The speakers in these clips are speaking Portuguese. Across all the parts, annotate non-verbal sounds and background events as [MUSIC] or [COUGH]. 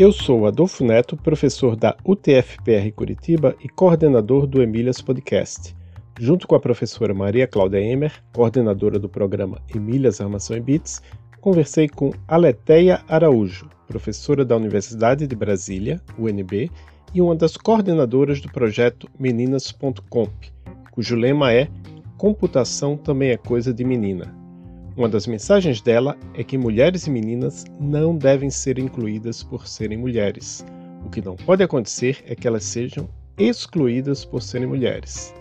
Eu sou Adolfo Neto, professor da UTFPR Curitiba e coordenador do Emílias Podcast. Junto com a professora Maria Cláudia Emer, coordenadora do programa Emílias Armação e Bits, conversei com Aleteia Araújo, professora da Universidade de Brasília, UNB, e uma das coordenadoras do projeto Meninas.comp, cujo lema é Computação também é coisa de menina. Uma das mensagens dela é que mulheres e meninas não devem ser incluídas por serem mulheres. O que não pode acontecer é que elas sejam excluídas por serem mulheres.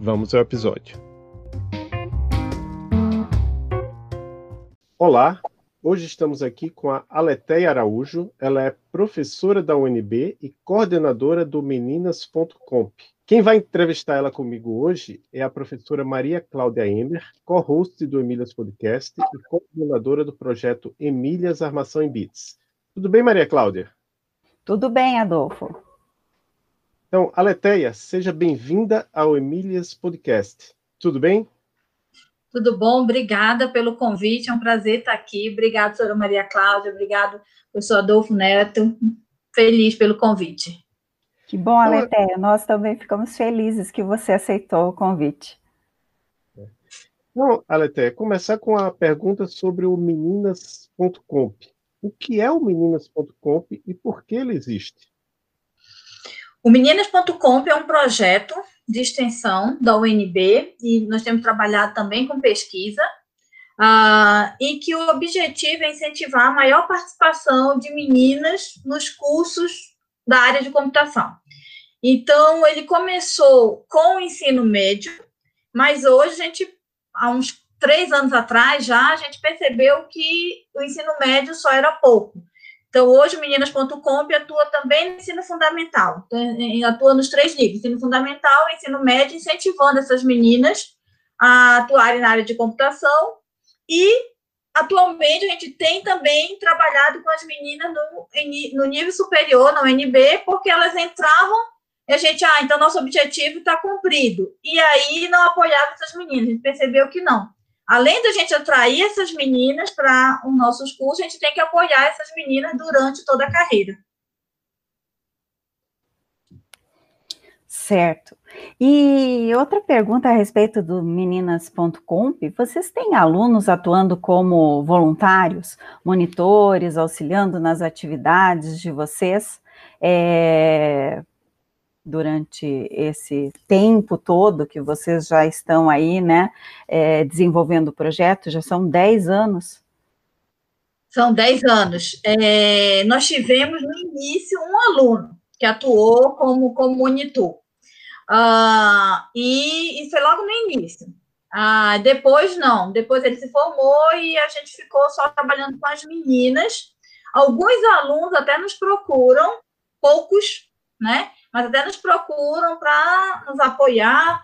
Vamos ao episódio. Olá, hoje estamos aqui com a Aleteia Araújo. Ela é professora da UNB e coordenadora do Meninas.comp. Quem vai entrevistar ela comigo hoje é a professora Maria Cláudia Emer, co-host do Emílias Podcast e coordenadora do projeto Emílias Armação em Bits. Tudo bem, Maria Cláudia? Tudo bem, Adolfo. Então, Aleteia, seja bem-vinda ao Emílias Podcast. Tudo bem? Tudo bom? Obrigada pelo convite, é um prazer estar aqui. Obrigada, senhora Maria Cláudia, obrigado, professor Adolfo Neto. Feliz pelo convite. Que bom, Aletéia. Nós também ficamos felizes que você aceitou o convite. Então, Aletéia, começar com a pergunta sobre o meninas.comp. O que é o meninas.comp e por que ele existe? O Meninas.comp é um projeto de extensão da UNB e nós temos trabalhado também com pesquisa, uh, e que o objetivo é incentivar a maior participação de meninas nos cursos da área de computação. Então, ele começou com o ensino médio, mas hoje a gente, há uns três anos atrás já, a gente percebeu que o ensino médio só era pouco. Então, hoje, Meninas.com atua também no ensino fundamental, então, atua nos três níveis, ensino fundamental, ensino médio, incentivando essas meninas a atuarem na área de computação. E, atualmente, a gente tem também trabalhado com as meninas no, no nível superior, na UNB, porque elas entravam e a gente, ah, então nosso objetivo está cumprido. E aí não apoiava essas meninas, a gente percebeu que não além da gente atrair essas meninas para os nossos cursos, a gente tem que apoiar essas meninas durante toda a carreira. Certo. E outra pergunta a respeito do meninas.comp, vocês têm alunos atuando como voluntários, monitores, auxiliando nas atividades de vocês? É, durante esse tempo todo que vocês já estão aí, né, é, desenvolvendo o projeto, já são 10 anos? São 10 anos. É, nós tivemos no início um aluno que atuou como, como monitor. Uh, e, e foi logo no início. Uh, depois não, depois ele se formou e a gente ficou só trabalhando com as meninas. Alguns alunos até nos procuram, poucos, né? Mas até nos procuram para nos apoiar.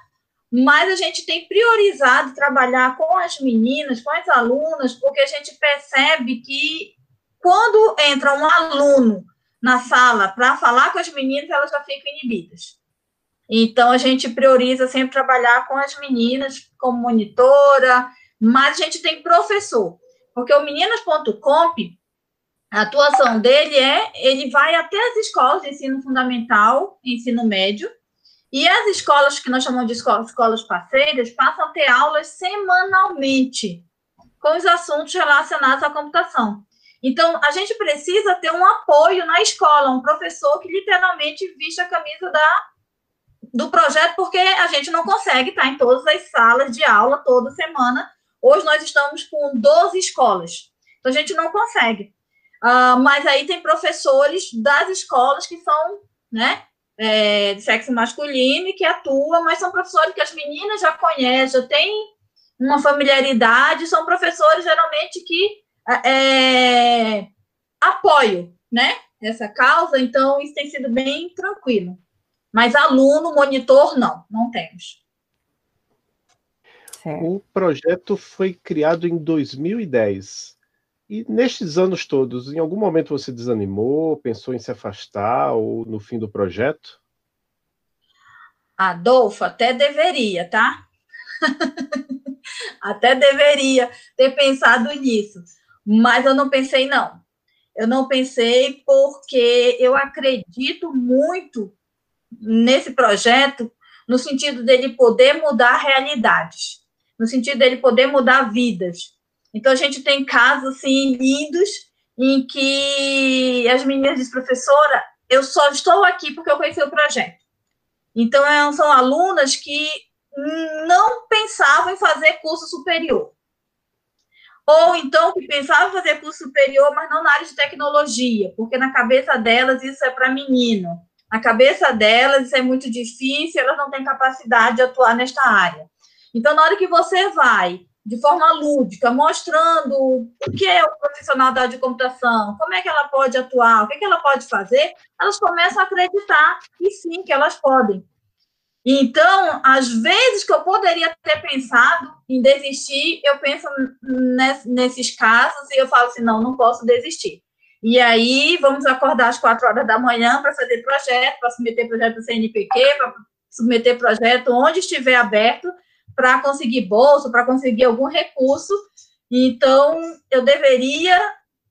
Mas a gente tem priorizado trabalhar com as meninas, com as alunas, porque a gente percebe que quando entra um aluno na sala para falar com as meninas, elas já ficam inibidas. Então, a gente prioriza sempre trabalhar com as meninas como monitora, mas a gente tem professor, porque o meninas.comp a atuação dele é, ele vai até as escolas de ensino fundamental, ensino médio, e as escolas que nós chamamos de escolas, escolas parceiras passam a ter aulas semanalmente com os assuntos relacionados à computação. Então, a gente precisa ter um apoio na escola, um professor que literalmente vista a camisa da, do projeto, porque a gente não consegue estar em todas as salas de aula toda semana. Hoje nós estamos com 12 escolas, então a gente não consegue. Uh, mas aí tem professores das escolas que são, né, é, de sexo masculino e que atuam, mas são professores que as meninas já conhecem, já têm uma familiaridade, são professores geralmente que é, apoio, né? Essa causa, então isso tem sido bem tranquilo. Mas aluno, monitor, não, não temos. O projeto foi criado em 2010. E nestes anos todos, em algum momento você desanimou, pensou em se afastar ou no fim do projeto? Adolfo, até deveria, tá? [LAUGHS] até deveria ter pensado nisso, mas eu não pensei, não. Eu não pensei porque eu acredito muito nesse projeto, no sentido dele poder mudar realidades, no sentido dele poder mudar vidas. Então, a gente tem casos, assim, lindos, em que as meninas dizem, professora, eu só estou aqui porque eu conheci o projeto. Então, são alunas que não pensavam em fazer curso superior. Ou então que pensavam em fazer curso superior, mas não na área de tecnologia, porque na cabeça delas isso é para menino. Na cabeça delas isso é muito difícil, elas não têm capacidade de atuar nesta área. Então, na hora que você vai de forma lúdica, mostrando o que é o profissional da área de computação, como é que ela pode atuar, o que, é que ela pode fazer, elas começam a acreditar que sim, que elas podem. Então, às vezes que eu poderia ter pensado em desistir, eu penso nesses casos e eu falo assim, não, não posso desistir. E aí, vamos acordar às quatro horas da manhã para fazer projeto, para submeter projeto do CNPq, para submeter projeto onde estiver aberto, para conseguir bolsa, para conseguir algum recurso. Então, eu deveria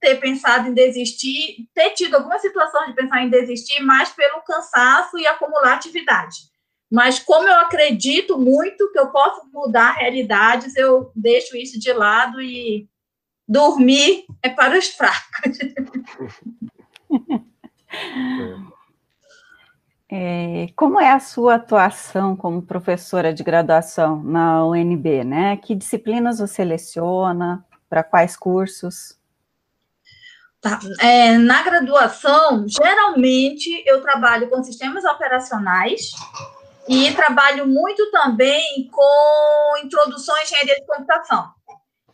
ter pensado em desistir, ter tido alguma situação de pensar em desistir, mais pelo cansaço e acumular atividade. Mas como eu acredito muito que eu posso mudar realidades, eu deixo isso de lado e dormir é para os fracos. [LAUGHS] [LAUGHS] É, como é a sua atuação como professora de graduação na UNB, né? Que disciplinas você seleciona? Para quais cursos? Tá. É, na graduação, geralmente eu trabalho com sistemas operacionais e trabalho muito também com introdução à engenharia de computação.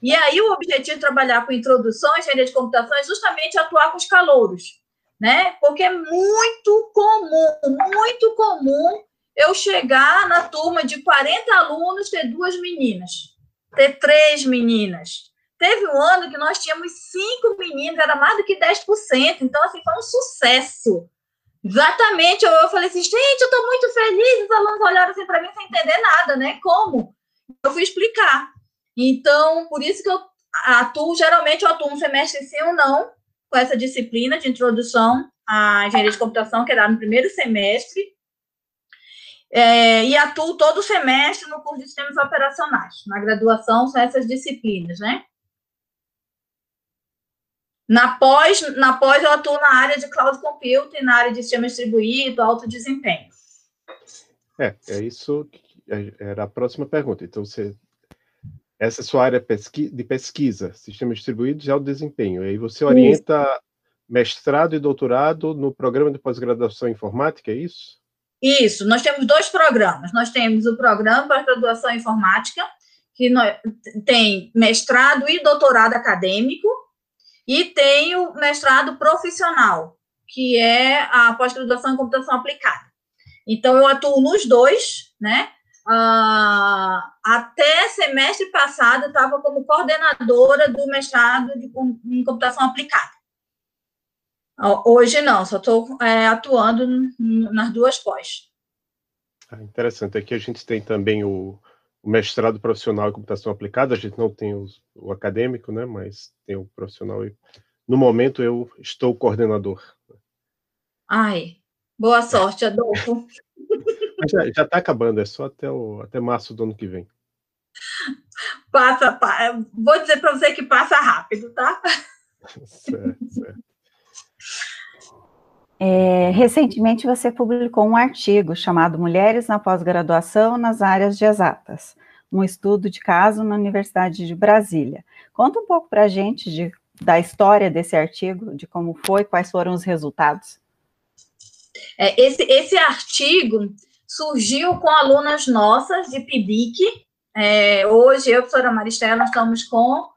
E aí o objetivo de trabalhar com introdução à engenharia de computação é justamente atuar com os calouros né? Porque é muito comum, muito comum eu chegar na turma de 40 alunos ter duas meninas, ter três meninas. Teve um ano que nós tínhamos cinco meninas, era mais do que 10%, então, assim, foi um sucesso. Exatamente, eu, eu falei assim, gente, eu estou muito feliz, os alunos olharam assim para mim sem entender nada, né? Como? Eu fui explicar. Então, por isso que eu atuo, geralmente eu atuo um semestre sim ou não, com essa disciplina de introdução à engenharia de computação, que é dada no primeiro semestre, é, e atuo todo semestre no curso de sistemas operacionais. Na graduação são essas disciplinas, né? Na pós, na pós eu atuo na área de cloud computing, na área de sistema distribuído, alto desempenho. É, é isso que é, era a próxima pergunta. Então, você essa é a sua área de pesquisa, sistemas distribuídos e alto desempenho. E aí você orienta isso. mestrado e doutorado no programa de pós-graduação em informática, é isso? Isso, nós temos dois programas. Nós temos o programa para graduação em informática, que tem mestrado e doutorado acadêmico, e tem o mestrado profissional, que é a pós-graduação em computação aplicada. Então, eu atuo nos dois, né? Uh, até semestre passado, estava como coordenadora do mestrado de, em computação aplicada. Hoje não, só estou é, atuando nas duas pós. Ah, interessante. Aqui a gente tem também o, o, mestrado profissional em computação aplicada. A gente não tem os, o acadêmico, né? Mas tem o profissional. E, no momento eu estou coordenador. Ai, boa sorte, Adolfo. [LAUGHS] já está acabando, é só até, o, até março do ano que vem. Passa, vou dizer para você que passa rápido, tá? [LAUGHS] certo, certo. É, recentemente você publicou um artigo chamado Mulheres na Pós-Graduação nas Áreas de Exatas, um estudo de caso na Universidade de Brasília. Conta um pouco para a gente de, da história desse artigo, de como foi, quais foram os resultados. É, esse, esse artigo surgiu com alunas nossas de PIBIC, É, hoje, eu professora Maristela estamos com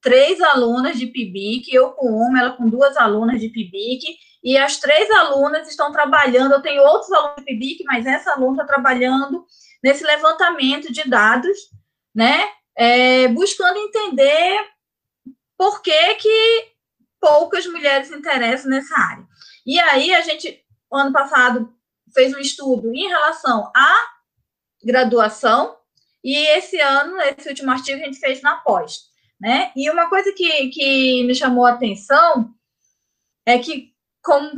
três alunas de PIBIC, eu com uma, ela com duas alunas de PIBIC, e as três alunas estão trabalhando, eu tenho outros alunos de PIBIC, mas essa aluna está trabalhando nesse levantamento de dados, né, é, buscando entender por que que poucas mulheres interessam nessa área. E aí, a gente, ano passado, fez um estudo em relação à graduação, e esse ano, esse último artigo, a gente fez na pós. Né? E uma coisa que, que me chamou a atenção é que, como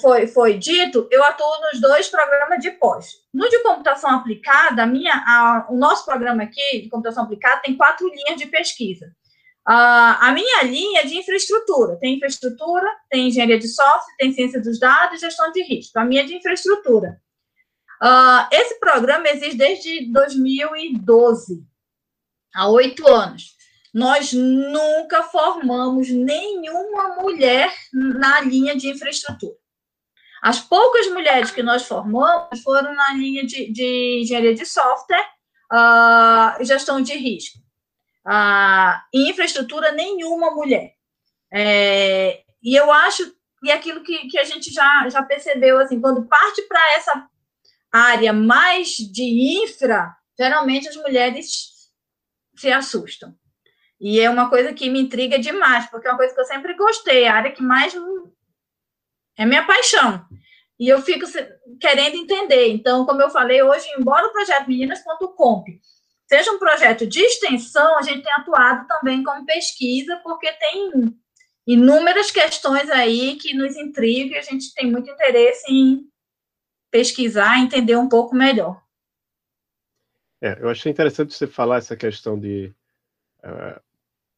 foi, foi dito, eu atuo nos dois programas de pós. No de computação aplicada, a minha, a, o nosso programa aqui de computação aplicada tem quatro linhas de pesquisa. Uh, a minha linha é de infraestrutura. Tem infraestrutura, tem engenharia de software, tem ciência dos dados, gestão de risco. A minha é de infraestrutura. Uh, esse programa existe desde 2012, há oito anos. Nós nunca formamos nenhuma mulher na linha de infraestrutura. As poucas mulheres que nós formamos foram na linha de, de engenharia de software uh, gestão de risco. Uh, em infraestrutura, nenhuma mulher. É, e eu acho, e aquilo que, que a gente já, já percebeu, assim, quando parte para essa área mais de infra, geralmente as mulheres se assustam. E é uma coisa que me intriga demais, porque é uma coisa que eu sempre gostei, a área que mais é minha paixão. E eu fico querendo entender. Então, como eu falei hoje, embora o projeto meninas.comp seja um projeto de extensão, a gente tem atuado também como pesquisa, porque tem inúmeras questões aí que nos intrigam e a gente tem muito interesse em pesquisar, entender um pouco melhor. É, eu achei interessante você falar essa questão de uh,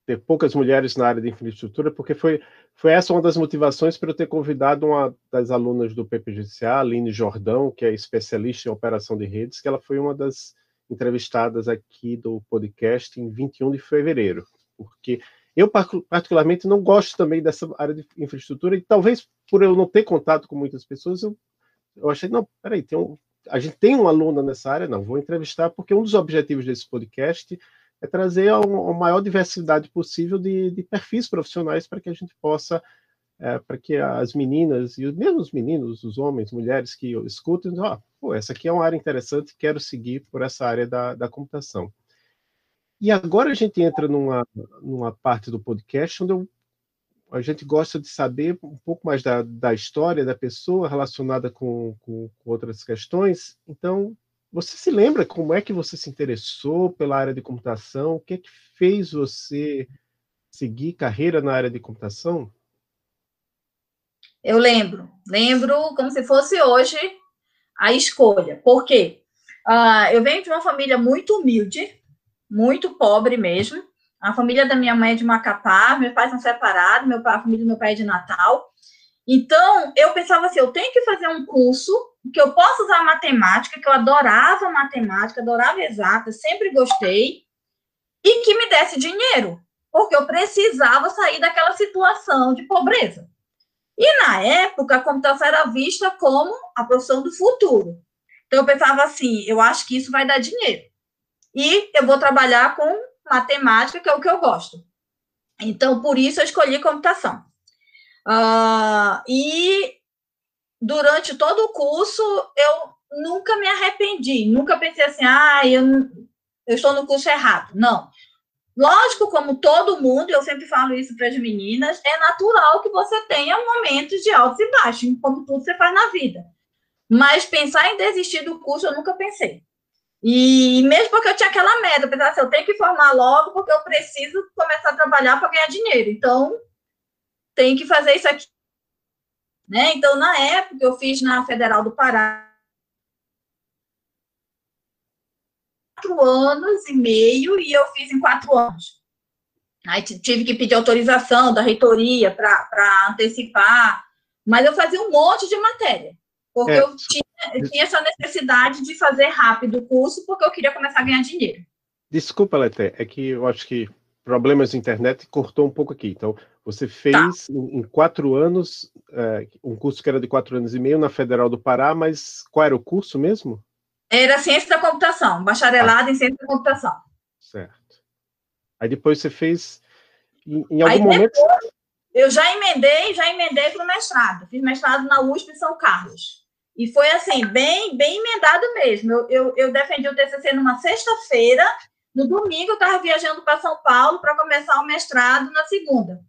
ter poucas mulheres na área de infraestrutura, porque foi, foi essa uma das motivações para eu ter convidado uma das alunas do PPGCA, Aline Jordão, que é especialista em operação de redes, que ela foi uma das entrevistadas aqui do podcast em 21 de fevereiro, porque eu particularmente não gosto também dessa área de infraestrutura e talvez por eu não ter contato com muitas pessoas, eu eu achei, não, peraí, tem um, a gente tem um aluno nessa área, não, vou entrevistar, porque um dos objetivos desse podcast é trazer a, a maior diversidade possível de, de perfis profissionais para que a gente possa, é, para que as meninas, e mesmo os meninos, os homens, mulheres que escutem, ó, oh, pô, essa aqui é uma área interessante, quero seguir por essa área da, da computação. E agora a gente entra numa, numa parte do podcast onde eu a gente gosta de saber um pouco mais da, da história da pessoa relacionada com, com, com, outras questões. Então, você se lembra como é que você se interessou pela área de computação? O que é que fez você seguir carreira na área de computação? Eu lembro, lembro como se fosse hoje a escolha. Por quê? Uh, eu venho de uma família muito humilde, muito pobre mesmo. A família da minha mãe é de Macapá, meus pais são separados, meu pai, a família do meu pai é de Natal. Então, eu pensava assim, eu tenho que fazer um curso que eu possa usar matemática, que eu adorava matemática, adorava exata, sempre gostei, e que me desse dinheiro, porque eu precisava sair daquela situação de pobreza. E na época, a computação era vista como a profissão do futuro. Então, eu pensava assim, eu acho que isso vai dar dinheiro. E eu vou trabalhar com matemática, que é o que eu gosto. Então, por isso eu escolhi computação. Uh, e durante todo o curso, eu nunca me arrependi, nunca pensei assim, ah, eu, eu estou no curso errado. Não. Lógico, como todo mundo, eu sempre falo isso para as meninas, é natural que você tenha momentos de altos e baixos, como tudo você faz na vida. Mas pensar em desistir do curso, eu nunca pensei. E mesmo porque eu tinha aquela meta, eu pensava assim, eu tenho que formar logo porque eu preciso começar a trabalhar para ganhar dinheiro. Então, tem que fazer isso aqui. Né? Então, na época, eu fiz na Federal do Pará quatro anos e meio e eu fiz em quatro anos. Aí tive que pedir autorização da reitoria para antecipar, mas eu fazia um monte de matéria, porque é. eu tinha tinha essa necessidade de fazer rápido o curso porque eu queria começar a ganhar dinheiro. Desculpa, Leté, é que eu acho que problemas de internet cortou um pouco aqui. Então, você fez tá. em, em, quatro anos, é, um curso que era de quatro anos e meio na Federal do Pará, mas qual era o curso mesmo? Era Ciência da Computação, bacharelado ah. em Ciência da Computação. Aí depois você fez em, em algum Aí momento. Depois, eu já emendei, já emendei para o mestrado. Fiz mestrado na USP São Carlos. E foi assim, bem, bem emendado mesmo. Eu, eu, eu defendi o TCC numa sexta-feira, no domingo eu estava viajando para São Paulo para começar o mestrado na segunda.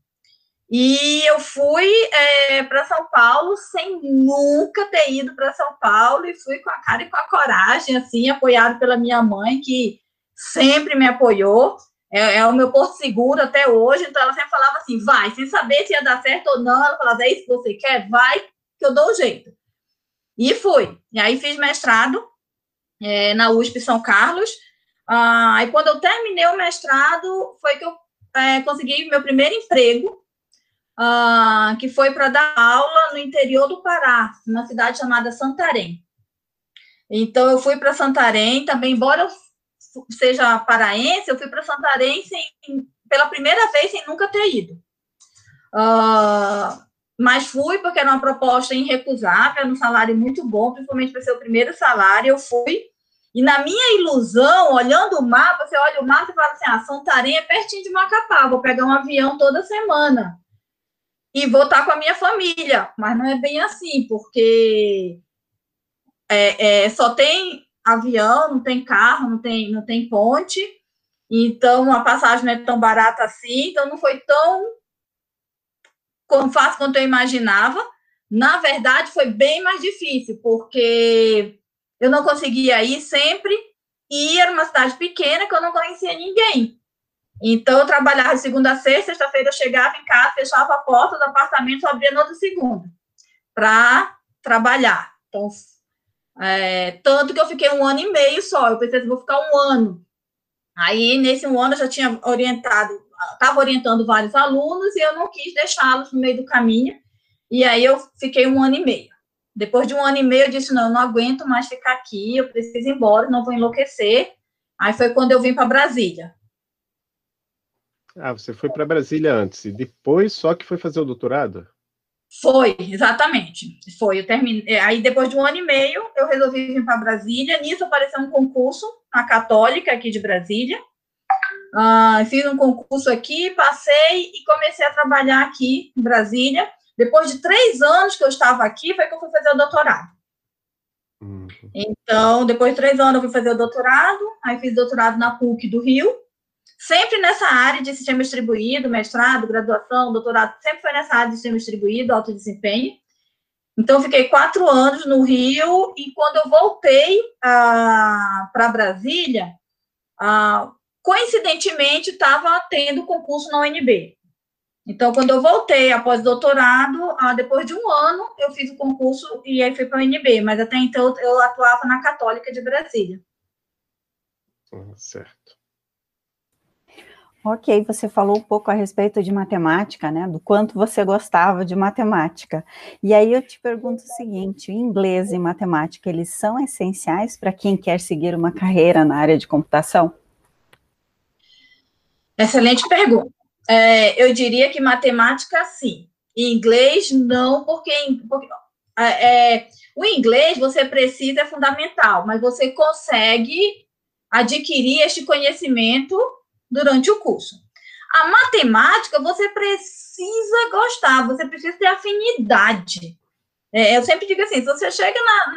E eu fui é, para São Paulo sem nunca ter ido para São Paulo e fui com a cara e com a coragem, assim, apoiado pela minha mãe, que sempre me apoiou. É, é, o meu porto seguro até hoje, então ela sempre falava assim, vai, sem saber se ia dar certo ou não, ela falava, é isso que você quer? Vai, que eu dou o um jeito. E fui. E aí fiz mestrado é, na USP São Carlos. Ah, aí quando eu terminei o mestrado, foi que eu é, consegui meu primeiro emprego, uh, que foi para dar aula no interior do Pará, numa cidade chamada Santarém. Então, eu fui para Santarém também, embora eu seja paraense, eu fui para Santarém sem, pela primeira vez sem nunca ter ido. Uh, mas fui porque era uma proposta irrecusável, um salário muito bom, principalmente para ser o primeiro salário, eu fui. E na minha ilusão, olhando o mapa, você olha o mapa e fala assim: ah, Santarém é pertinho de Macapá, vou pegar um avião toda semana e vou estar com a minha família. Mas não é bem assim, porque é, é, só tem avião, não tem carro, não tem, não tem ponte, então a passagem não é tão barata assim, então não foi tão fácil quanto eu imaginava. Na verdade, foi bem mais difícil, porque eu não conseguia ir sempre, e era uma cidade pequena que eu não conhecia ninguém. Então, eu trabalhava de segunda a sexta, sexta-feira eu chegava em casa, fechava a porta do apartamento, abria no outro segunda, para trabalhar. Então, é, tanto que eu fiquei um ano e meio só, eu pensei, vou ficar um ano. Aí, nesse um ano, eu já tinha orientado, estava orientando vários alunos e eu não quis deixá-los no meio do caminho, e aí eu fiquei um ano e meio. Depois de um ano e meio, eu disse, não, eu não aguento mais ficar aqui, eu preciso ir embora, não vou enlouquecer. Aí foi quando eu vim para Brasília. Ah, você foi para Brasília antes e depois só que foi fazer o doutorado? Foi, exatamente. Foi. Eu terminei. É, aí, depois de um ano e meio, eu resolvi vir para Brasília. Nisso apareceu um concurso na Católica aqui de Brasília. Uh, fiz um concurso aqui, passei e comecei a trabalhar aqui em Brasília. Depois de três anos que eu estava aqui, foi que eu fui fazer o doutorado. Uhum. Então, depois de três anos, eu fui fazer o doutorado. Aí, fiz doutorado na PUC do Rio sempre nessa área de sistema distribuído, mestrado, graduação, doutorado, sempre foi nessa área de sistema distribuído, alto desempenho. Então, fiquei quatro anos no Rio e quando eu voltei ah, para Brasília, ah, coincidentemente estava tendo concurso na UNB. Então, quando eu voltei após doutorado, ah, depois de um ano, eu fiz o concurso e aí fui para a UNB, mas até então eu atuava na Católica de Brasília. Hum, certo. Ok, você falou um pouco a respeito de matemática, né? Do quanto você gostava de matemática. E aí eu te pergunto o seguinte: inglês e matemática, eles são essenciais para quem quer seguir uma carreira na área de computação? Excelente pergunta. É, eu diria que matemática, sim. Inglês, não, porque, porque é, é, o inglês você precisa, é fundamental, mas você consegue adquirir este conhecimento durante o curso. A matemática, você precisa gostar, você precisa ter afinidade. É, eu sempre digo assim: se você chega na,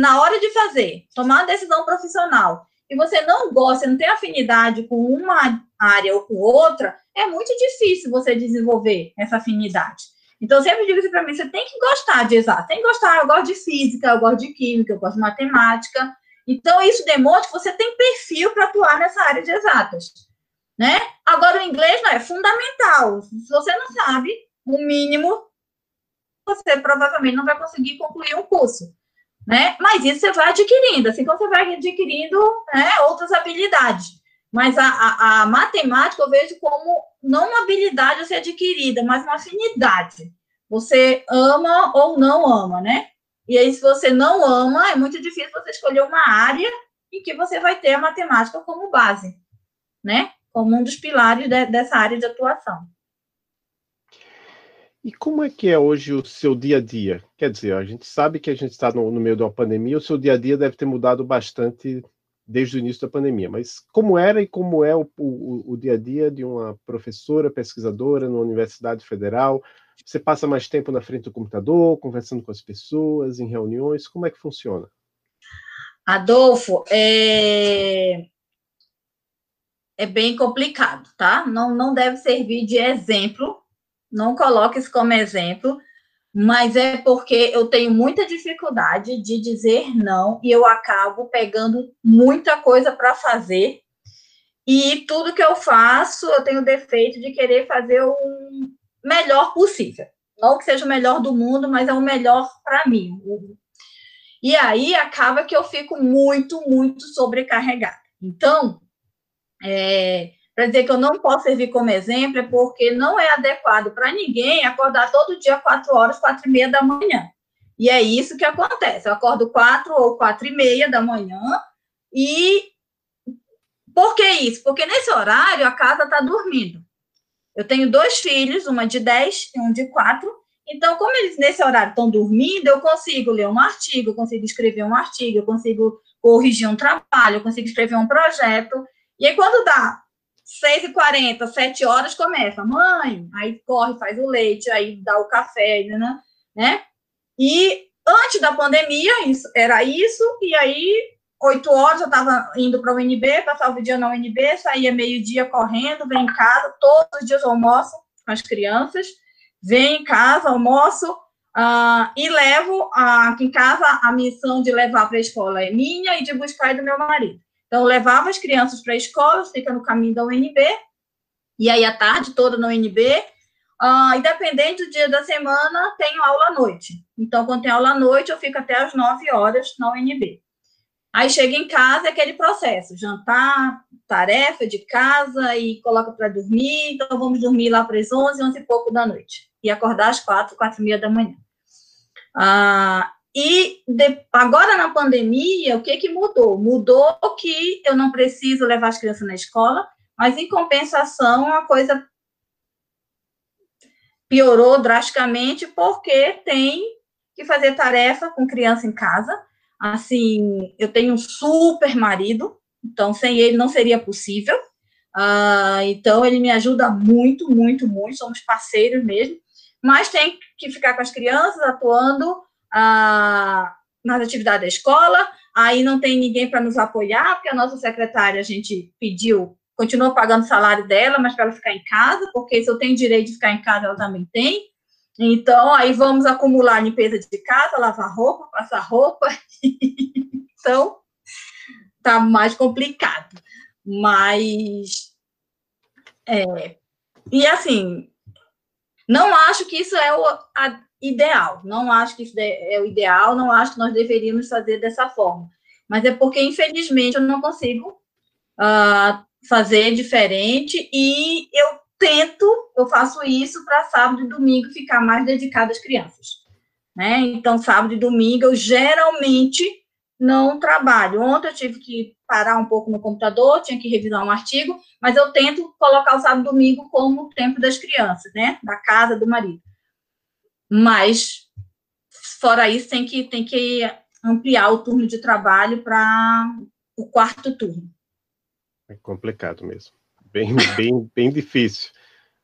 na hora de fazer, tomar uma decisão profissional, e você não gosta, não tem afinidade com uma área ou com outra, é muito difícil você desenvolver essa afinidade. Então, eu sempre digo assim para mim: você tem que gostar de exato, tem que gostar. Eu gosto de física, eu gosto de química, eu gosto de matemática. Então, isso demonstra que você tem perfil para atuar nessa área de exatas. Né? Agora, o inglês não é fundamental. Se você não sabe o mínimo, você provavelmente não vai conseguir concluir um curso. Né? Mas isso você vai adquirindo, assim como você vai adquirindo né, outras habilidades. Mas a, a, a, matemática eu vejo como não uma habilidade a ser adquirida, mas uma afinidade. Você ama ou não ama, né? E aí, se você não ama, é muito difícil você escolher uma área em que você vai ter a matemática como base, né? Como um dos pilares de, dessa área de atuação. E como é que é hoje o seu dia a dia? Quer dizer, a gente sabe que a gente está no, no, meio de uma pandemia, o seu dia a dia deve ter mudado bastante desde o início da pandemia, mas como era e como é o, o, o dia a dia de uma professora pesquisadora na Universidade Federal? Você passa mais tempo na frente do computador, conversando com as pessoas, em reuniões? Como é que funciona? Adolfo, é, é bem complicado, tá? Não, não deve servir de exemplo, não coloque isso como exemplo, mas é porque eu tenho muita dificuldade de dizer não e eu acabo pegando muita coisa para fazer. E tudo que eu faço, eu tenho o defeito de querer fazer o melhor possível. Não que seja o melhor do mundo, mas é o melhor para mim. E aí acaba que eu fico muito, muito sobrecarregada. Então, é, para dizer que eu não posso servir como exemplo, é porque não é adequado para ninguém acordar todo dia quatro horas, quatro e meia da manhã. E é isso que acontece. Eu acordo quatro ou quatro e meia da manhã e por que isso? Porque nesse horário a casa está dormindo. Eu tenho dois filhos, uma de 10 e um de 4. Então, como eles nesse horário estão dormindo, eu consigo ler um artigo, eu consigo escrever um artigo, eu consigo corrigir um trabalho, eu consigo escrever um projeto. E aí, quando dá 6h40, 7 horas, começa, mãe, aí corre, faz o leite, aí dá o café, né? né? E antes da pandemia, isso, era isso, e aí, 8 horas, eu estava indo para o UNB, passava o dia na UNB, saía meio-dia correndo, vem em casa, todos os dias eu almoço com as crianças, venho em casa, almoço, uh, e levo uh, aqui em casa a missão de levar para a escola é minha e de buscar é do meu marido. Então, levava as crianças para a escola, fica no caminho da UNB, e aí a tarde toda na UNB, uh, independente do dia da semana, tenho aula à noite. Então, quando tem aula à noite, eu fico até as 9 horas na UNB. Aí chega em casa, é aquele processo, jantar, tarefa de casa e coloca para dormir, então vamos dormir lá para as 11, 11 e pouco da noite. E acordar às 4, 4 e meia da manhã. Ah, e de, agora na pandemia, o que, que mudou? Mudou que eu não preciso levar as crianças na escola, mas em compensação a coisa piorou drasticamente porque tem que fazer tarefa com criança em casa. Assim, eu tenho um super marido, então sem ele não seria possível. Uh, então ele me ajuda muito, muito, muito. Somos parceiros mesmo, mas tem que ficar com as crianças atuando nas atividades da escola, aí não tem ninguém para nos apoiar, porque a nossa secretária, a gente pediu, continua pagando o salário dela, mas para ela ficar em casa, porque se eu tenho direito de ficar em casa, ela também tem. Então, aí vamos acumular limpeza de casa, lavar roupa, passar roupa. [LAUGHS] então, tá mais complicado. Mas, é, e assim, não acho que isso é o, a, ideal. Não acho que isso é o ideal, não acho que nós deveríamos fazer dessa forma. Mas é porque, infelizmente, eu não consigo uh, fazer diferente e eu tento, eu faço isso para sábado e domingo ficar mais dedicado às crianças. Né? Então, sábado e domingo, eu geralmente não trabalho. Ontem eu tive que parar um pouco no computador, tinha que revisar um artigo, mas eu tento colocar o sábado e domingo como tempo das crianças, né? Da casa do marido. Mas, fora isso, tem que, tem que ampliar o turno de trabalho para o quarto turno. É complicado mesmo. Bem, [LAUGHS] bem, bem difícil.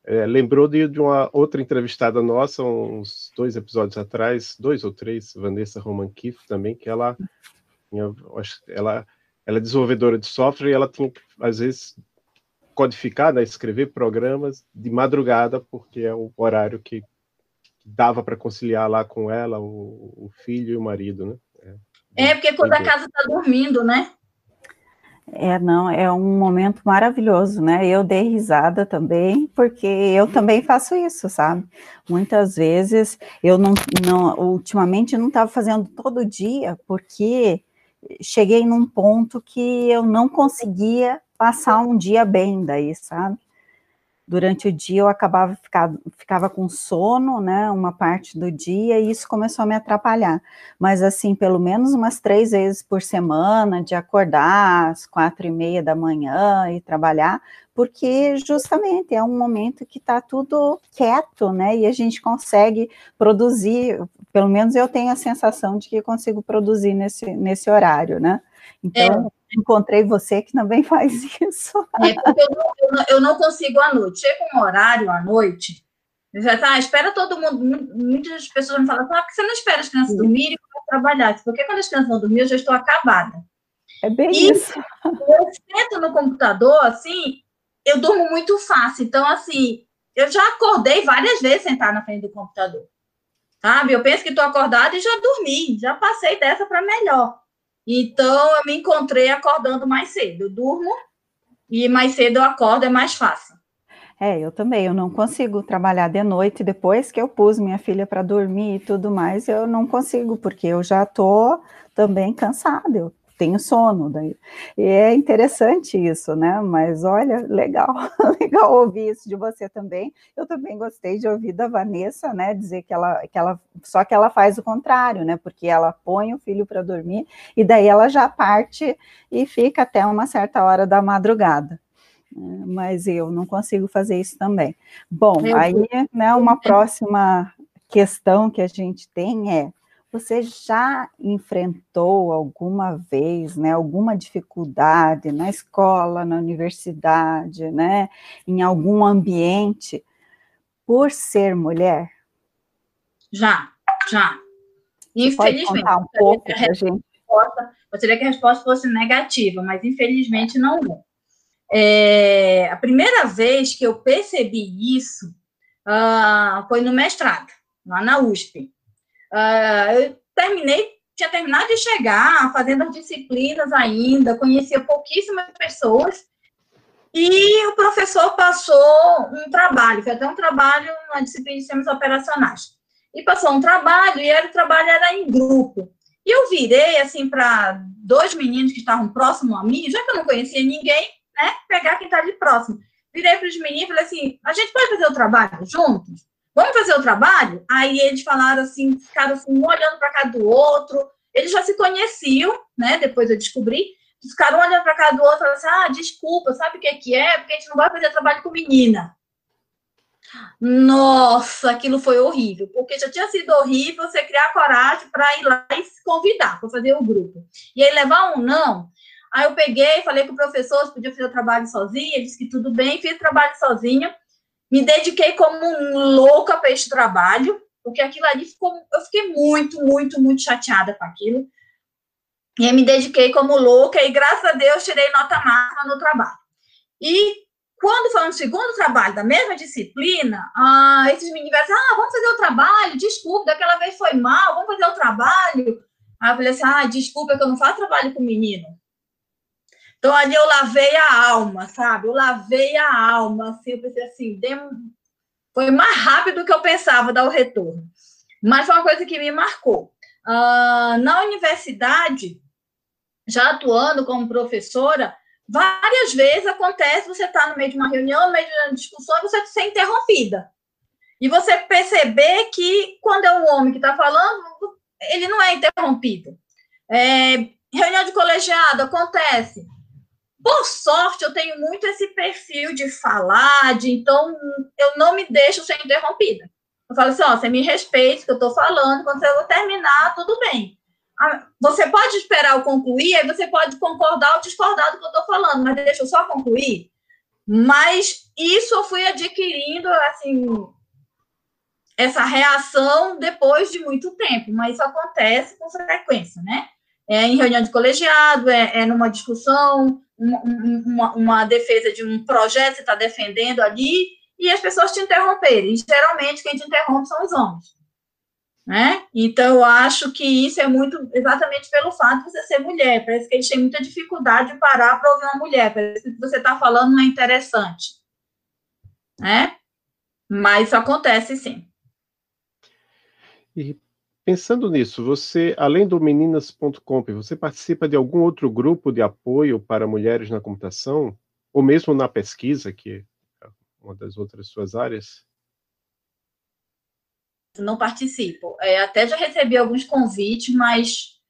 É, lembrou de, de, uma outra entrevistada nossa, uns dois episódios atrás, dois ou três, Vanessa Roman Kiff também, que ela, ela, ela é desenvolvedora de software e ela tinha que, às vezes, codificar, né, escrever programas de madrugada, porque é o horário que dava para conciliar lá com ela, o, o, filho e o marido, né? É, é porque quando a casa está dormindo, né? É, não, é um momento maravilhoso, né? Eu dei risada também, porque eu também faço isso, sabe? Muitas vezes eu não, não ultimamente não estava fazendo todo dia, porque cheguei num ponto que eu não conseguia passar um dia bem daí, sabe? Durante o dia eu acabava ficar, ficava com sono, né, uma parte do dia, e isso começou a me atrapalhar. Mas assim, pelo menos umas três vezes por semana, de acordar às quatro e meia da manhã e trabalhar, porque justamente é um momento que está tudo quieto, né, e a gente consegue produzir, pelo menos eu tenho a sensação de que consigo produzir nesse, nesse horário, né. Então, é. encontrei você que também [LAUGHS] faz isso. É, porque eu não, eu não, eu não consigo à noite. Chega um horário à noite, já tá, espera todo mundo. Muitas pessoas me falam, ah, por que você não espera as crianças dormirem e trabalhar? Porque quando as crianças vão dormir, eu já estou acabada. É bem e isso. Eu sento no computador, assim, eu durmo muito fácil. Então, assim, eu já acordei várias vezes sentar na frente do computador. Sabe? Eu penso que estou acordada e já dormi, já passei dessa para melhor. Então, eu me encontrei acordando mais cedo. Eu durmo e mais cedo eu acordo, é mais fácil. É, eu também, eu não consigo trabalhar de noite depois que eu pus minha filha para dormir e tudo mais, eu não consigo, porque eu já estou também cansada, eu tenho sono. Daí. E é interessante isso, né? Mas olha, legal, [LAUGHS] legal ouvir isso de você também. Eu também gostei de ouvir da Vanessa, né? Dizer que ela, que ela só que ela faz o contrário, né? Porque ela põe o filho para dormir e daí ela já parte e fica até uma certa hora da madrugada né? mas eu não consigo fazer isso também. Bom, aí, né, uma próxima questão que a gente tem é você já enfrentou alguma vez, né, alguma dificuldade na escola, na universidade, né, em algum ambiente por ser mulher? Já, já. Infelizmente. Pode contar um pouco para gente. Gostaria que a resposta fosse negativa, mas infelizmente não é. a primeira vez que eu percebi isso uh, foi no mestrado, lá na USP. Uh, eu terminei, tinha terminado de chegar, fazendo as disciplinas ainda, conhecia pouquíssimas pessoas, e o professor passou um trabalho, foi até um trabalho na disciplina de sistemas operacionais. E passou um trabalho, e era, o trabalho era em grupo. E eu virei, assim, para dois meninos que estavam próximos a mim, já que eu não conhecia ninguém, né, pegar quem está de próximo. Virei para os meninos e falei assim, a gente pode fazer o trabalho juntos? Vamos fazer o trabalho? Aí eles falaram assim, ficaram assim, um olhando para cada do outro. Eles já se conheciam, né? Depois eu descobri. Ficaram olhando para cada do outro, assim, ah, desculpa, sabe o que, que é? Porque a gente não vai fazer trabalho com menina. Nossa, aquilo foi horrível, porque já tinha sido horrível você criar coragem para ir lá e se convidar para fazer o grupo. E aí levar um não. Aí eu peguei, falei com o professor se podia fazer o trabalho sozinha, ele disse que tudo bem, fiz o trabalho sozinha. Me dediquei como louca para este trabalho, porque aquilo ali ficou. Eu fiquei muito, muito, muito chateada com aquilo. E eu me dediquei como louca, e graças a Deus tirei nota máxima no trabalho. E quando foi um segundo trabalho da mesma disciplina, ah, esses meninos disseram, ah, vamos fazer o trabalho, desculpa, daquela vez foi mal, vamos fazer o trabalho. Aí eu falei assim, ah, desculpa que eu não faço trabalho com menino. Então, ali eu lavei a alma, sabe? Eu lavei a alma, assim, eu pensei assim, foi mais rápido do que eu pensava dar o retorno. Mas foi uma coisa que me marcou. Uh, na universidade, já atuando como professora, várias vezes acontece você estar tá no meio de uma reunião, no meio de uma discussão, e você ser interrompida. E você perceber que, quando é um homem que está falando, ele não é interrompido. É, reunião de colegiado acontece. Por sorte, eu tenho muito esse perfil de falar, de então eu não me deixo ser interrompida. Eu falo assim, ó, você me respeita que eu estou falando, quando eu terminar, tudo bem. Ah, você pode esperar eu concluir, aí você pode concordar ou discordar do que eu estou falando, mas deixa eu só concluir. Mas isso eu fui adquirindo, assim, essa reação depois de muito tempo, mas isso acontece com frequência, né? É em reunião de colegiado, é, é numa discussão, uma, uma, defesa de um projeto que você está defendendo ali, e as pessoas te interromperem. Geralmente, quem te interrompe são os homens. Né? Então, eu acho que isso é muito exatamente pelo fato de você ser mulher. Parece que eles têm muita dificuldade de parar para ouvir uma mulher. Parece que que você está falando não é interessante. Né? Mas isso acontece sim. E Pensando nisso, você, além do meninas.com, você participa de algum outro grupo de apoio para mulheres na computação? Ou mesmo na pesquisa, que é uma das outras suas áreas? Não participo. É, até já recebi alguns convites, mas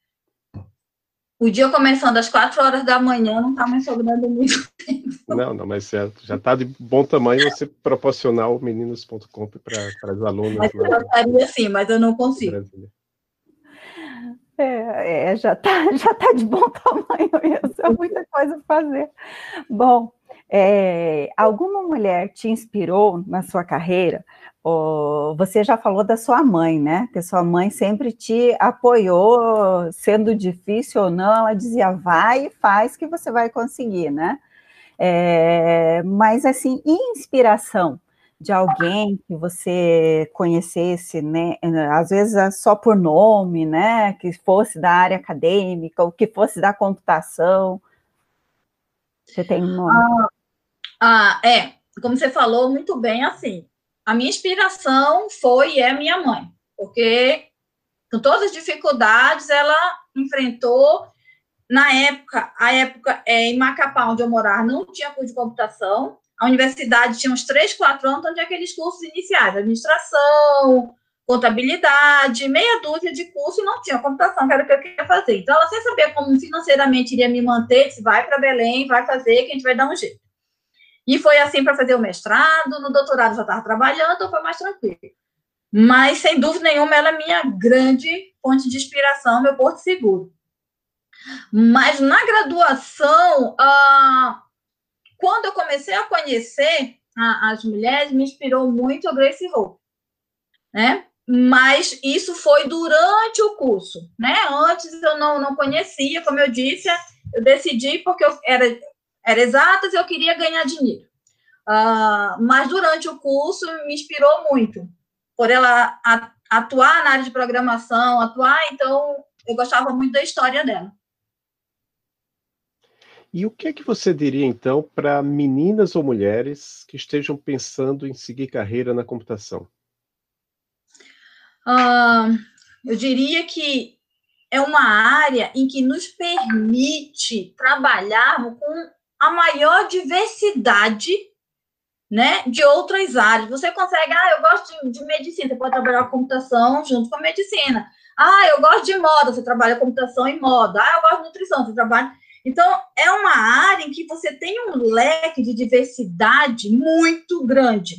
o dia começando às quatro horas da manhã não está mais sobrando muito [LAUGHS] tempo. Não, não, mas já está de bom tamanho você proporcionar o meninos.com para as alunas. Mas eu gostaria sim, mas eu não consigo. É, é, já está [LAUGHS] já tá de bom tamanho mesmo, é muita coisa para fazer. Bom, é, alguma mulher te inspirou na sua carreira? Você já falou da sua mãe, né? Que sua mãe sempre te apoiou, sendo difícil ou não, ela dizia vai e faz que você vai conseguir, né? É, mas assim, inspiração de alguém que você conhecesse, né? Às vezes é só por nome, né? Que fosse da área acadêmica ou que fosse da computação. Você tem um nome? Ah, ah, é. Como você falou muito bem, assim, a minha inspiração foi e é minha mãe, porque com todas as dificuldades ela enfrentou. Na época, a época é, em Macapá, onde eu morava, não tinha curso de computação, a universidade tinha uns três, quatro anos, onde aqueles cursos iniciais, administração, contabilidade, meia dúzia de cursos e não tinha computação, que era o que eu queria fazer. Então, ela sem saber como financeiramente iria me manter, disse, vai para Belém, vai fazer, que a gente vai dar um jeito. E foi assim para fazer o mestrado, no doutorado já estava trabalhando, então foi mais tranquilo. Mas, sem dúvida nenhuma, ela é minha grande fonte de inspiração, meu porto seguro. Mas na graduação, ah, quando eu comecei a conhecer a, as mulheres, me inspirou muito a Grace Hope, né? Mas isso foi durante o curso, né? Antes eu não, não conhecia, como eu disse, eu decidi porque eu era, era exatas e eu queria ganhar dinheiro. Uh, mas durante o curso me inspirou muito, por ela atuar na área de programação, atuar, então eu gostava muito da história dela. E o que é que você diria, então, para meninas ou mulheres que estejam pensando em seguir carreira na computação? Uh, eu diria que é uma área em que nos permite trabalharmos com a maior diversidade né, de outras áreas. Você consegue, ah, eu gosto de, de medicina, você pode trabalhar com computação junto com a medicina. Ah, eu gosto de moda, você trabalha computação e moda. Ah, eu gosto de nutrição, você trabalha então, é uma área em que você tem um leque de diversidade muito grande.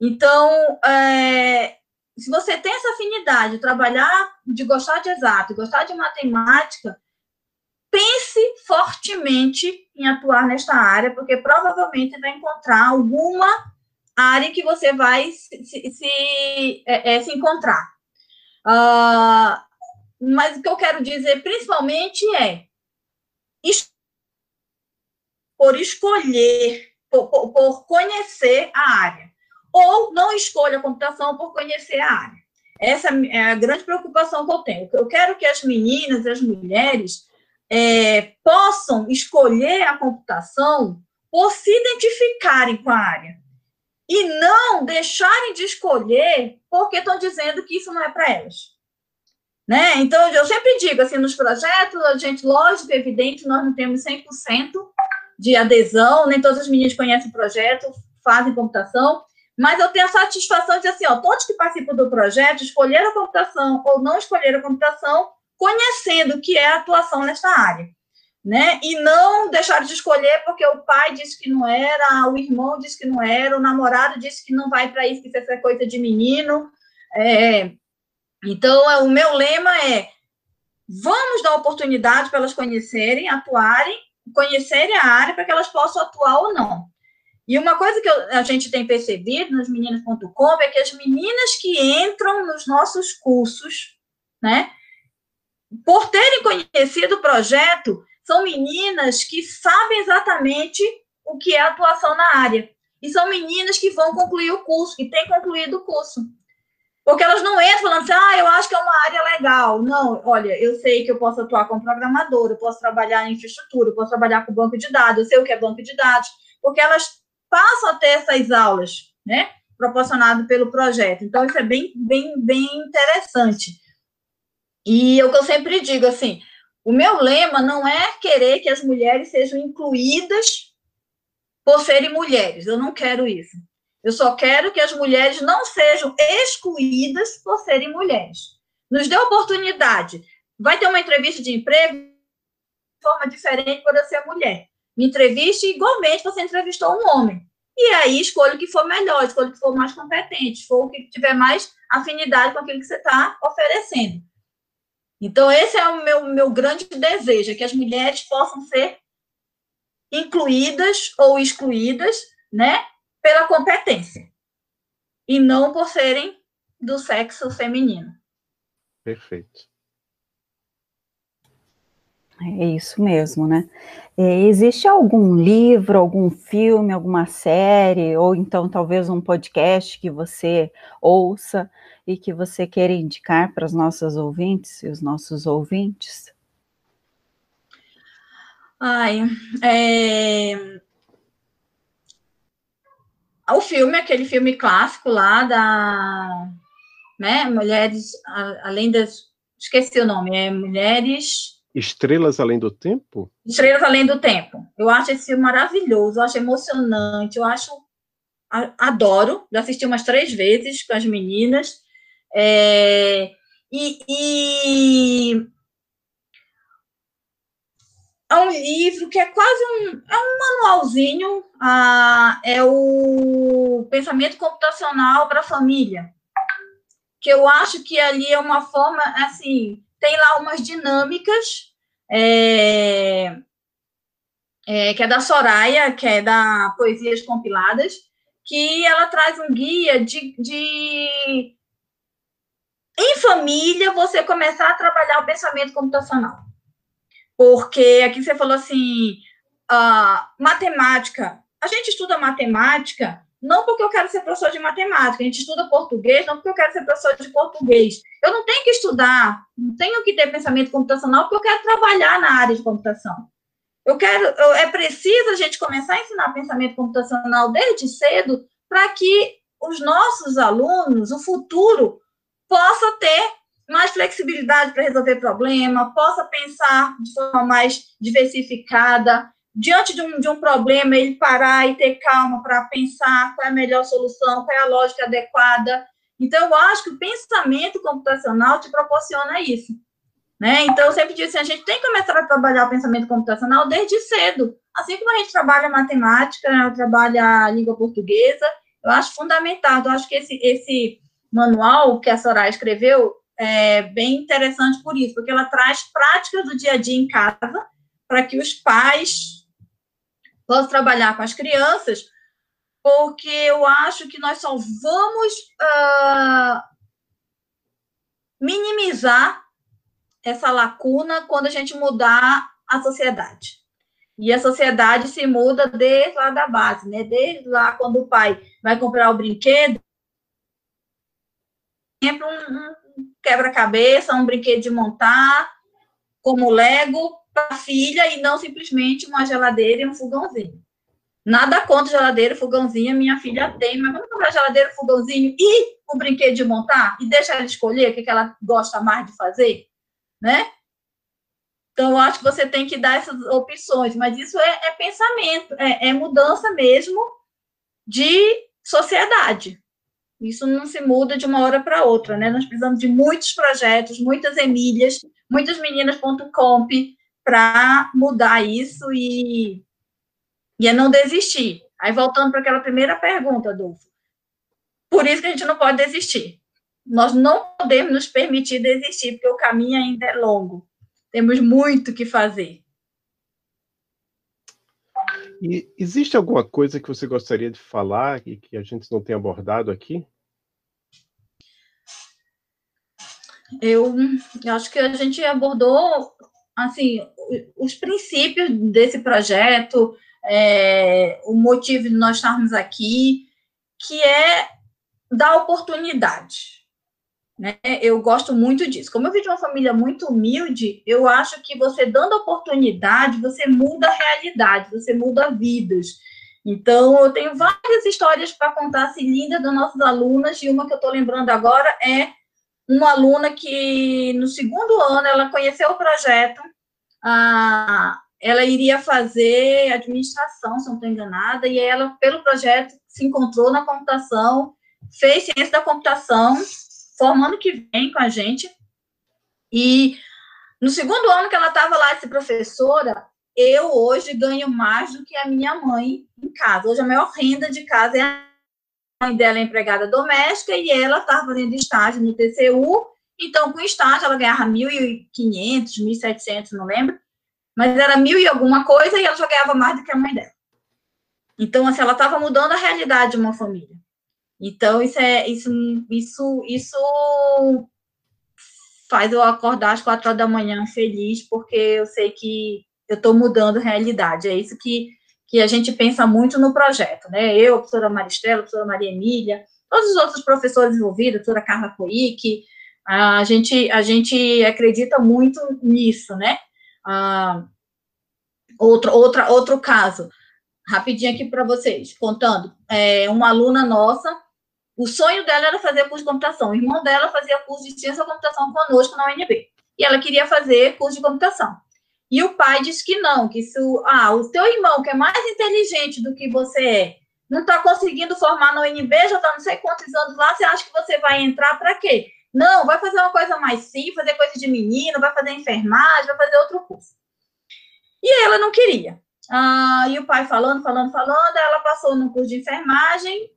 Então, é, se você tem essa afinidade de trabalhar, de gostar de exato, gostar de matemática, pense fortemente em atuar nesta área, porque provavelmente vai encontrar alguma área que você vai se, se, se, é, é, se encontrar. Uh, mas o que eu quero dizer principalmente é por escolher, por, por, conhecer a área. Ou não escolha a computação por conhecer a área. Essa é a grande preocupação que eu tenho. Eu quero que as meninas, as mulheres, é, possam escolher a computação por se identificarem com a área. E não deixarem de escolher porque estão dizendo que isso não é para elas. Né? Então, eu sempre digo, assim, nos projetos, a gente, lógico, evidente, nós não temos 100% de adesão, nem todas as meninas conhecem o projeto, fazem computação, mas eu tenho a satisfação de assim, ó, todos que participam do projeto escolheram a computação ou não escolheram a computação, conhecendo o que é a atuação nesta área, né? E não deixaram de escolher porque o pai disse que não era, o irmão disse que não era, o namorado disse que não vai para isso, que isso é coisa de menino, é, então, é, o meu lema é: vamos dar oportunidade para elas conhecerem, atuarem, conhecerem a área para que elas possam atuar ou não. E uma coisa que a gente tem percebido nas meninas.com é que as meninas que entram nos nossos cursos, né, por terem conhecido o projeto, são meninas que sabem exatamente o que é atuação na área. E são meninas que vão concluir o curso, que têm concluído o curso. Porque elas não entram falando assim, ah, eu acho que é uma área legal. Não, olha, eu sei que eu posso atuar como programadora, eu posso trabalhar em infraestrutura, eu posso trabalhar com banco de dados, eu sei o que é banco de dados, porque elas passam a ter essas aulas, né, proporcionado pelo projeto. Então, isso é bem, bem, bem interessante. E é o que eu sempre digo, assim, o meu lema não é querer que as mulheres sejam incluídas por serem mulheres, eu não quero isso. Eu só quero que as mulheres não sejam excluídas por serem mulheres. Nos dê oportunidade. Vai ter uma entrevista de emprego de forma diferente por eu ser mulher. Me entreviste igualmente você entrevistou um homem. E aí escolha o que for melhor, escolha o que for mais competente, for o que tiver mais afinidade com aquilo que você está oferecendo. Então, esse é o meu, meu grande desejo, é que as mulheres possam ser incluídas ou excluídas, né, pela competência, e não por serem do sexo feminino. Perfeito. É isso mesmo, né? É, existe algum livro, algum filme, alguma série, ou então talvez um podcast que você ouça e que você queira indicar para as nossas ouvintes e os nossos ouvintes? Ai, é... O filme, aquele filme clássico lá da, né, Mulheres, além das, esqueci o nome, é Mulheres... Estrelas Além do Tempo? Estrelas Além do Tempo. Eu acho esse filme maravilhoso, eu acho emocionante, eu acho, adoro, já assisti umas três vezes com as meninas, é, e, e é um livro que é quase um, é um manualzinho, ah, é o Pensamento Computacional para a Família, que eu acho que ali é uma forma, assim, tem lá umas dinâmicas, é, é, que é da Soraya, que é da Poesias Compiladas, que ela traz um guia de, de em família, você começar a trabalhar o pensamento computacional. Porque aqui você falou assim, uh, matemática. A gente estuda matemática não porque eu quero ser professor de matemática, a gente estuda português não porque eu quero ser professor de português. Eu não tenho que estudar, não tenho que ter pensamento computacional porque eu quero trabalhar na área de computação. Eu quero, eu, é preciso a gente começar a ensinar pensamento computacional desde cedo para que os nossos alunos, o futuro, possa ter mais flexibilidade para resolver problema, possa pensar de forma mais diversificada, diante de um, de um problema, ele parar e ter calma para pensar qual é a melhor solução, qual é a lógica adequada. Então, eu acho que o pensamento computacional te proporciona isso. Né? Então, eu sempre disse, assim, a gente tem que começar a trabalhar o pensamento computacional desde cedo. Assim como a gente trabalha matemática, né, trabalha a língua portuguesa, eu acho fundamental. Eu acho que esse, esse manual que a Soraya escreveu é bem interessante por isso, porque ela traz práticas do dia a dia em casa para que os pais possam trabalhar com as crianças, porque eu acho que nós só vamos uh, minimizar essa lacuna quando a gente mudar a sociedade. E a sociedade se muda desde lá da base, né? Desde lá quando o pai vai comprar o brinquedo, sempre um, um quebra-cabeça, um brinquedo de montar, como Lego, para a filha, e não simplesmente uma geladeira e um fogãozinho. Nada contra geladeira fogãozinho, minha filha tem, mas vamos comprar geladeira, fogãozinho e o brinquedo de montar? E deixa ela escolher o que, que ela gosta mais de fazer, né? Então, eu acho que você tem que dar essas opções, mas isso é, é pensamento, é, é mudança mesmo de sociedade. Isso não se muda de uma hora para outra, né? Nós precisamos de muitos projetos, muitas Emílias, muitas meninas.comp para mudar isso e, e é não desistir. Aí, voltando para aquela primeira pergunta, Adolfo. Por isso que a gente não pode desistir. Nós não podemos nos permitir desistir, porque o caminho ainda é longo. Temos muito que fazer. E existe alguma coisa que você gostaria de falar e que a gente não tem abordado aqui? Eu, eu acho que a gente abordou assim os princípios desse projeto, é, o motivo de nós estarmos aqui, que é dar oportunidade. Né? Eu gosto muito disso. Como eu vim de uma família muito humilde, eu acho que você dando oportunidade, você muda a realidade, você muda vidas. Então, eu tenho várias histórias para contar assim, lindas das nossas alunas, e uma que eu estou lembrando agora é uma aluna que, no segundo ano, ela conheceu o projeto, ah, ela iria fazer administração, se não estou enganada, e ela, pelo projeto, se encontrou na computação, fez ciência da computação, formando que vem com a gente. E no segundo ano que ela estava lá, essa professora, eu hoje ganho mais do que a minha mãe em casa. Hoje a maior renda de casa é a mãe dela é empregada doméstica e ela estava fazendo estágio no TCU Então, com estágio, ela ganhava 1.500, 1.700, não lembro, mas era mil e alguma coisa e ela já ganhava mais do que a mãe dela. Então, assim, ela estava mudando a realidade de uma família. Então, isso é isso, isso, isso faz eu acordar às quatro horas da manhã feliz, porque eu sei que eu estou mudando realidade. É isso que, que a gente pensa muito no projeto, né? Eu, a professora Maristela, a professora Maria Emília, todos os outros professores envolvidos, a professora Carla Coic, a gente, a gente acredita muito nisso, né? Ah, outro, outra, outro caso, rapidinho aqui para vocês, contando, é, uma aluna nossa, o sonho dela era fazer curso de computação, o irmão dela fazia curso de ciência da computação conosco na UNB, e ela queria fazer curso de computação. E o pai disse que não, que se o, ah, o teu irmão, que é mais inteligente do que você é, não está conseguindo formar na UNB, já está não sei quantos anos lá, você acha que você vai entrar para quê? Não, vai fazer uma coisa mais simples, fazer coisa de menino, vai fazer enfermagem, vai fazer outro curso. E ela não queria. Ah, e o pai falando, falando, falando, ela passou no curso de enfermagem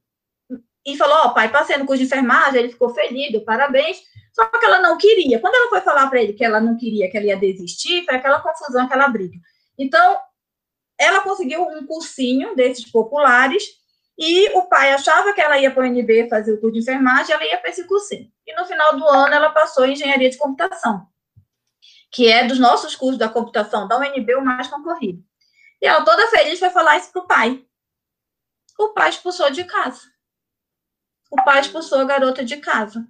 e falou: Ó, oh, pai, passei no curso de enfermagem, ele ficou feliz, parabéns. Só que ela não queria. Quando ela foi falar para ele que ela não queria, que ela ia desistir, foi aquela confusão, aquela briga. Então, ela conseguiu um cursinho desses populares e o pai achava que ela ia para o UNB fazer o curso de enfermagem, ela ia para esse cursinho. E no final do ano ela passou em engenharia de computação, que é dos nossos cursos da computação da UNB o mais concorrido. E ela toda feliz foi falar isso para o pai. O pai expulsou de casa. O pai expulsou a garota de casa.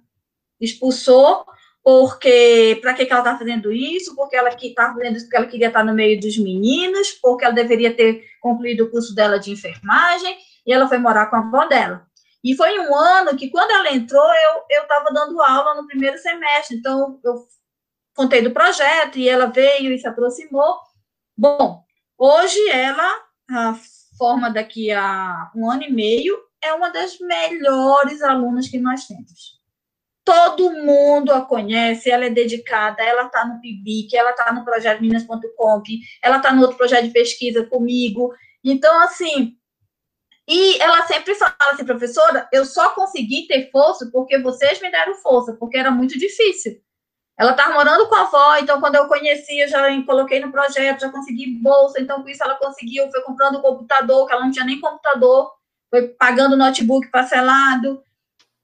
Expulsou porque para que, ela está fazendo isso? Porque ela que está fazendo isso porque ela queria estar no meio dos meninos, porque ela deveria ter concluído o curso dela de enfermagem e ela foi morar com a avó dela. E foi um ano que, quando ela entrou, eu estava dando aula no primeiro semestre, então eu contei do projeto e ela veio e se aproximou. Bom, hoje ela, a forma daqui a um ano e meio, é uma das melhores alunas que nós temos. Todo mundo a conhece, ela é dedicada, ela está no PIBIC, ela está no projeto Minas.com, ela está no outro projeto de pesquisa comigo. Então, assim, e ela sempre fala assim, professora, eu só consegui ter força porque vocês me deram força, porque era muito difícil. Ela estava morando com a avó, então quando eu conheci, eu já coloquei no projeto, já consegui bolsa, então com isso ela conseguiu, foi comprando computador, que ela não tinha nem computador, foi pagando notebook parcelado.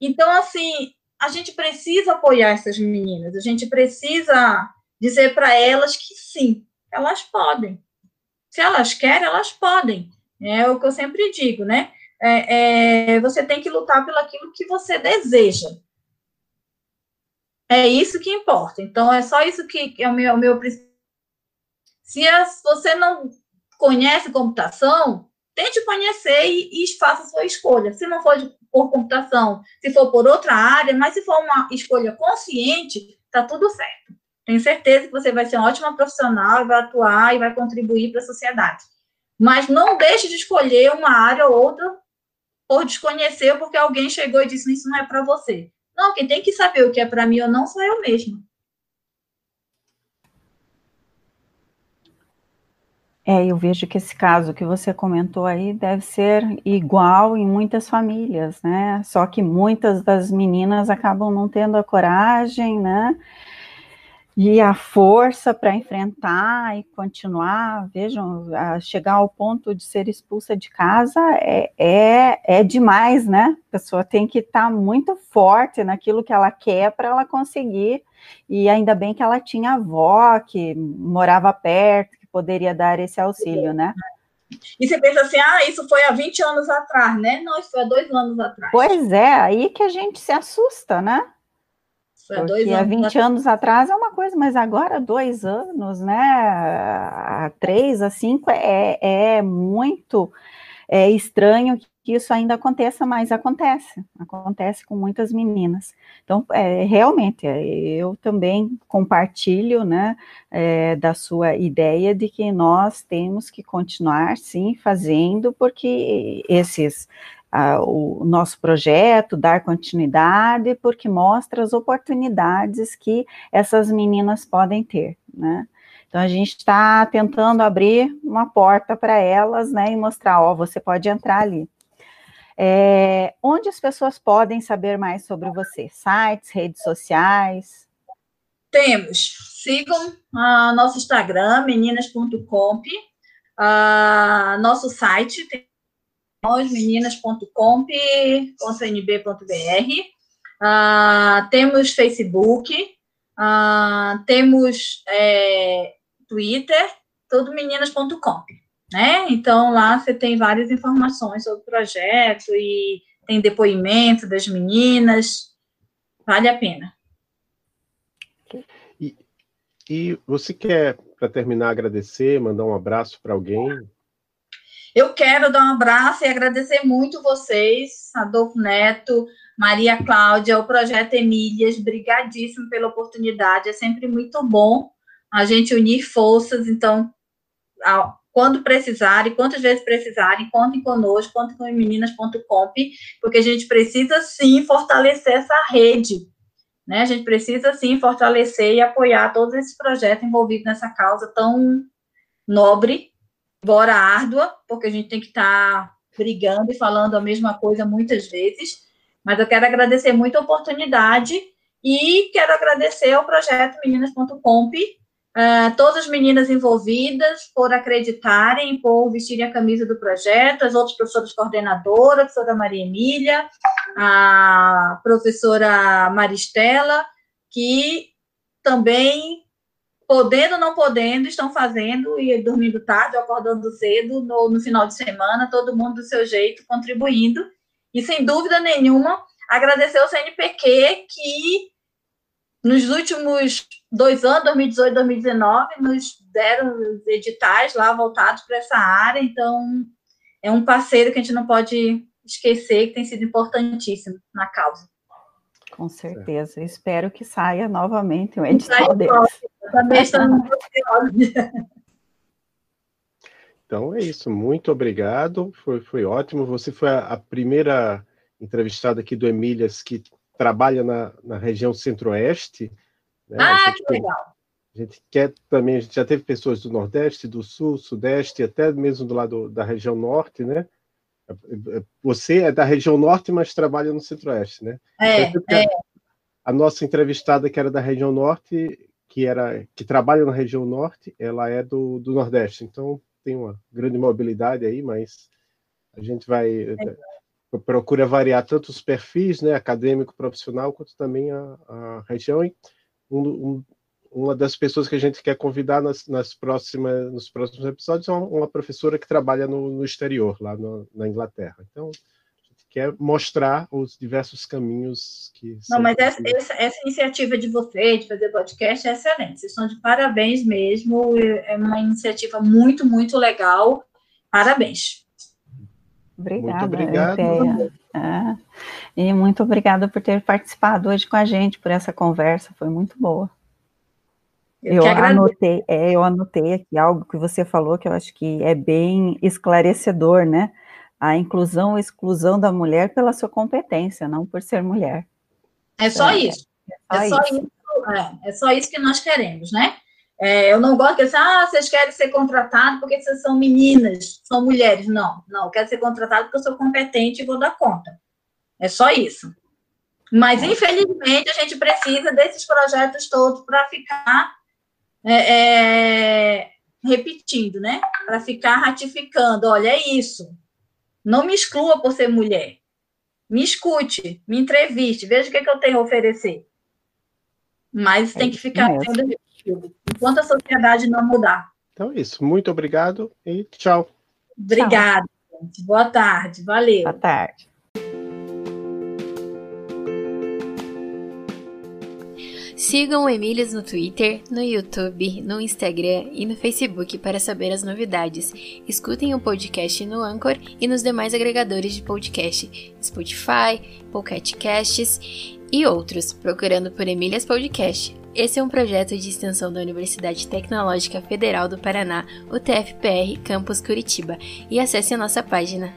Então, assim, a gente precisa apoiar essas meninas, a gente precisa dizer para elas que sim, elas podem. Se elas querem, elas podem. É o que eu sempre digo, né? É, é, você tem que lutar pelo aquilo que você deseja. É isso que importa. Então, é só isso que é o meu, o meu Se as, você não conhece computação, tente conhecer e, e faça sua escolha. Se não for por computação, se for por outra área, mas se for uma escolha consciente, tá tudo certo. Tenho certeza que você vai ser uma ótima profissional, vai atuar e vai contribuir para a sociedade. Mas não deixe de escolher uma área ou outra por desconhecer, porque alguém chegou e disse isso não é para você. Não, quem tem que saber o que é para mim ou não sou eu mesmo. É, eu vejo que esse caso que você comentou aí deve ser igual em muitas famílias, né? Só que muitas das meninas acabam não tendo a coragem, né? e a força para enfrentar e continuar, vejam, chegar ao ponto de ser expulsa de casa é, é, é demais, né? A pessoa tem que estar tá muito forte naquilo que ela quer para ela conseguir, e ainda bem que ela tinha avó que morava perto, poderia dar esse auxílio, né? E você pensa assim, ah, isso foi há 20 anos atrás, né? Não, isso foi há dois anos atrás. Pois é, aí que a gente se assusta, né? Foi Porque há 20 anos, anos atrás é uma coisa, mas agora dois anos, né? A três, a cinco é, é muito é estranho que isso ainda aconteça, mas acontece, acontece com muitas meninas. Então, é, realmente, é, eu também compartilho, né, é, da sua ideia de que nós temos que continuar, sim, fazendo, porque esses o nosso projeto, dar continuidade, porque mostra as oportunidades que essas meninas podem ter, né? Então a gente está tentando abrir uma porta para elas, né, e mostrar, ó, você pode entrar ali. É, onde as pessoas podem saber mais sobre você? Sites, redes sociais? Temos. Sigam uh, nosso Instagram, meninas.comp, uh, nosso site, meninas.comp.nb.br. Uh, temos Facebook, uh, temos é, Twitter, tudo meninas.com. Né? Então, lá você tem várias informações sobre o projeto e tem depoimento das meninas. Vale a pena. E, e você quer, para terminar, agradecer, mandar um abraço para alguém? Eu quero dar um abraço e agradecer muito vocês, Adolfo Neto, Maria Cláudia, o Projeto Emílias, brigadíssimo pela oportunidade, é sempre muito bom a gente unir forças, então, quando precisarem, quantas vezes precisarem, contem conosco, contem com meninas.com, porque a gente precisa sim fortalecer essa rede, né? A gente precisa sim fortalecer e apoiar todos esses projetos envolvidos nessa causa tão nobre, embora árdua, porque a gente tem que estar tá brigando e falando a mesma coisa muitas vezes, mas eu quero agradecer muito a oportunidade e quero agradecer ao projeto meninas.com Uh, todas as meninas envolvidas por acreditarem, por vestirem a camisa do projeto, as outras professoras coordenadoras, a professora Maria Emília, a professora Maristela, que também, podendo ou não podendo, estão fazendo e dormindo tarde, acordando cedo, no, no final de semana, todo mundo do seu jeito, contribuindo. E, sem dúvida nenhuma, agradecer ao CNPq que nos últimos dois anos, 2018 e 2019, nos deram editais lá voltados para essa área, então é um parceiro que a gente não pode esquecer que tem sido importantíssimo na causa. Com certeza. Espero que saia novamente um edital deles. Também estamos Então é isso. Muito obrigado. Foi, foi ótimo. Você foi a, a primeira entrevistada aqui do Emílias que trabalha na, na região centro-oeste. Né? Ah, que legal! A gente quer também, a gente já teve pessoas do Nordeste, do Sul, Sudeste, até mesmo do lado da região Norte, né? Você é da região Norte, mas trabalha no Centro-Oeste, né? É, então, é. A nossa entrevistada, que era da região Norte, que era que trabalha na região Norte, ela é do, do Nordeste, então tem uma grande mobilidade aí, mas a gente vai é procura variar tanto os perfis, né, acadêmico, profissional, quanto também a, a região. E um, um, uma das pessoas que a gente quer convidar nas, nas próximas, nos próximos episódios é uma, professora que trabalha no, no exterior, lá no, na Inglaterra. Então, a gente quer mostrar os diversos caminhos que. Não, mas essa, essa, essa, iniciativa de você, de fazer podcast, é excelente. Vocês estão de parabéns mesmo. É uma iniciativa muito, muito legal. Parabéns. Obrigada, muito obrigado. É. E muito obrigada por ter participado hoje com a gente, por essa conversa, foi muito boa. Eu, eu anotei, é, eu anotei aqui algo que você falou que eu acho que é bem esclarecedor, né? A inclusão e exclusão da mulher pela sua competência, não por ser mulher. É só é, isso. É só, é só isso. isso é, é só isso que nós queremos, né? É, eu não gosto que ah, vocês querem ser contratados porque vocês são meninas, são mulheres. Não, não, eu quero ser contratado porque eu sou competente e vou dar conta. É só isso. Mas, infelizmente, a gente precisa desses projetos todos para ficar é, é, repetindo, né? Para ficar ratificando. Olha, é isso. Não me exclua por ser mulher. Me escute, me entreviste, veja o que, é que eu tenho a oferecer. Mas é tem que ficar sendo enquanto a sociedade não mudar. Então é isso. Muito obrigado e tchau. Obrigada, gente. Boa tarde. Valeu. Boa tarde. Sigam o Emílias no Twitter, no YouTube, no Instagram e no Facebook para saber as novidades. Escutem o podcast no Anchor e nos demais agregadores de podcast, Spotify, Pocket Casts e outros, procurando por Emílias Podcast. Esse é um projeto de extensão da Universidade Tecnológica Federal do Paraná, UTFPR, Campus Curitiba, e acesse a nossa página